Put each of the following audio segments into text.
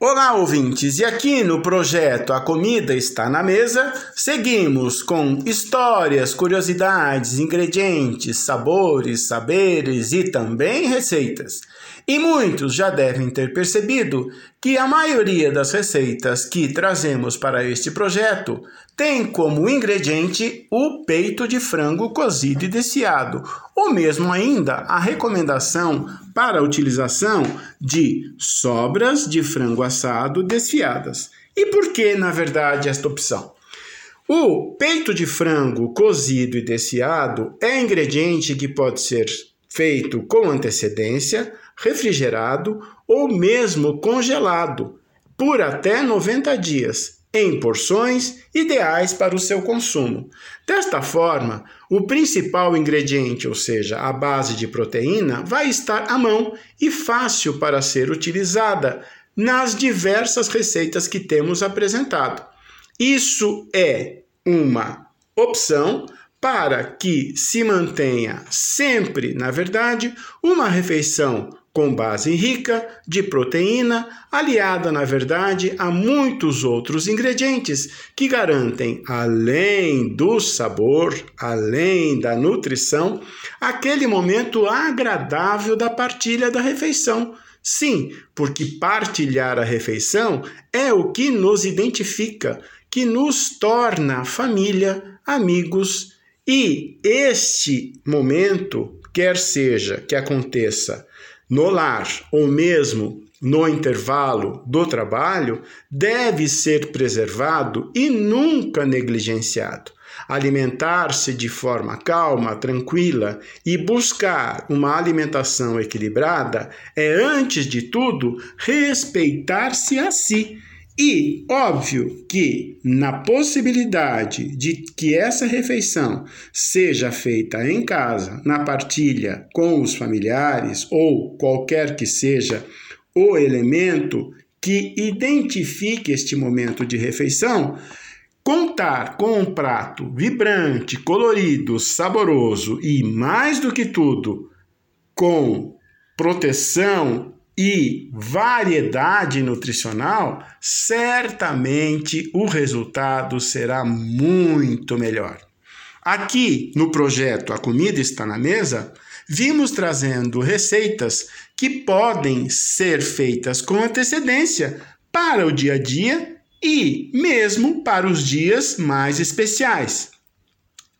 Olá, ouvintes! E aqui no projeto A Comida Está na Mesa, seguimos com histórias, curiosidades, ingredientes, sabores, saberes e também receitas. E muitos já devem ter percebido que a maioria das receitas que trazemos para este projeto tem como ingrediente o peito de frango cozido e desfiado, ou mesmo ainda a recomendação para a utilização de sobras de frango assado desfiadas. E por que, na verdade, esta opção? O peito de frango cozido e desfiado é ingrediente que pode ser feito com antecedência, refrigerado ou mesmo congelado por até 90 dias em porções ideais para o seu consumo. Desta forma, o principal ingrediente, ou seja, a base de proteína, vai estar à mão e fácil para ser utilizada nas diversas receitas que temos apresentado. Isso é uma opção para que se mantenha sempre, na verdade, uma refeição com base rica de proteína, aliada, na verdade, a muitos outros ingredientes que garantem, além do sabor, além da nutrição, aquele momento agradável da partilha da refeição. Sim, porque partilhar a refeição é o que nos identifica, que nos torna família, amigos e este momento, quer seja que aconteça no lar ou mesmo no intervalo do trabalho deve ser preservado e nunca negligenciado. Alimentar-se de forma calma, tranquila e buscar uma alimentação equilibrada é, antes de tudo, respeitar-se a si e óbvio que, na possibilidade de que essa refeição seja feita em casa, na partilha com os familiares ou qualquer que seja o elemento que identifique este momento de refeição, contar com um prato vibrante, colorido, saboroso e, mais do que tudo, com proteção e variedade nutricional, certamente o resultado será muito melhor. Aqui no projeto A Comida Está na Mesa, vimos trazendo receitas que podem ser feitas com antecedência para o dia a dia e mesmo para os dias mais especiais.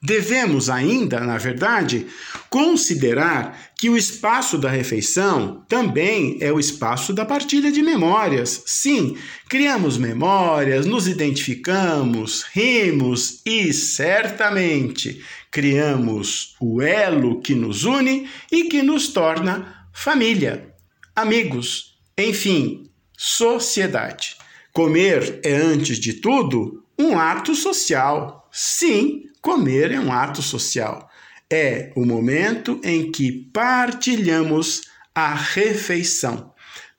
Devemos ainda, na verdade, considerar que o espaço da refeição também é o espaço da partilha de memórias. Sim, criamos memórias, nos identificamos, rimos e certamente criamos o elo que nos une e que nos torna família, amigos, enfim, sociedade. Comer é, antes de tudo, um ato social. Sim, Comer é um ato social. É o momento em que partilhamos a refeição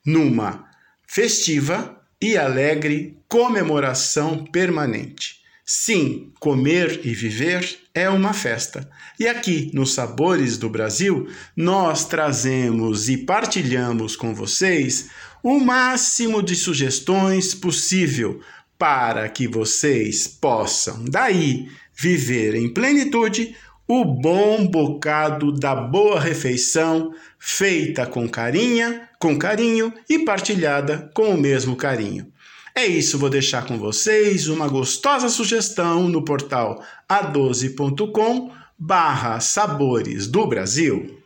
numa festiva e alegre comemoração permanente. Sim, comer e viver é uma festa. E aqui nos Sabores do Brasil, nós trazemos e partilhamos com vocês o máximo de sugestões possível para que vocês possam daí viver em plenitude o bom bocado da boa refeição, feita com carinha, com carinho e partilhada com o mesmo carinho. É isso, vou deixar com vocês uma gostosa sugestão no portal a12.com barra Sabores do Brasil.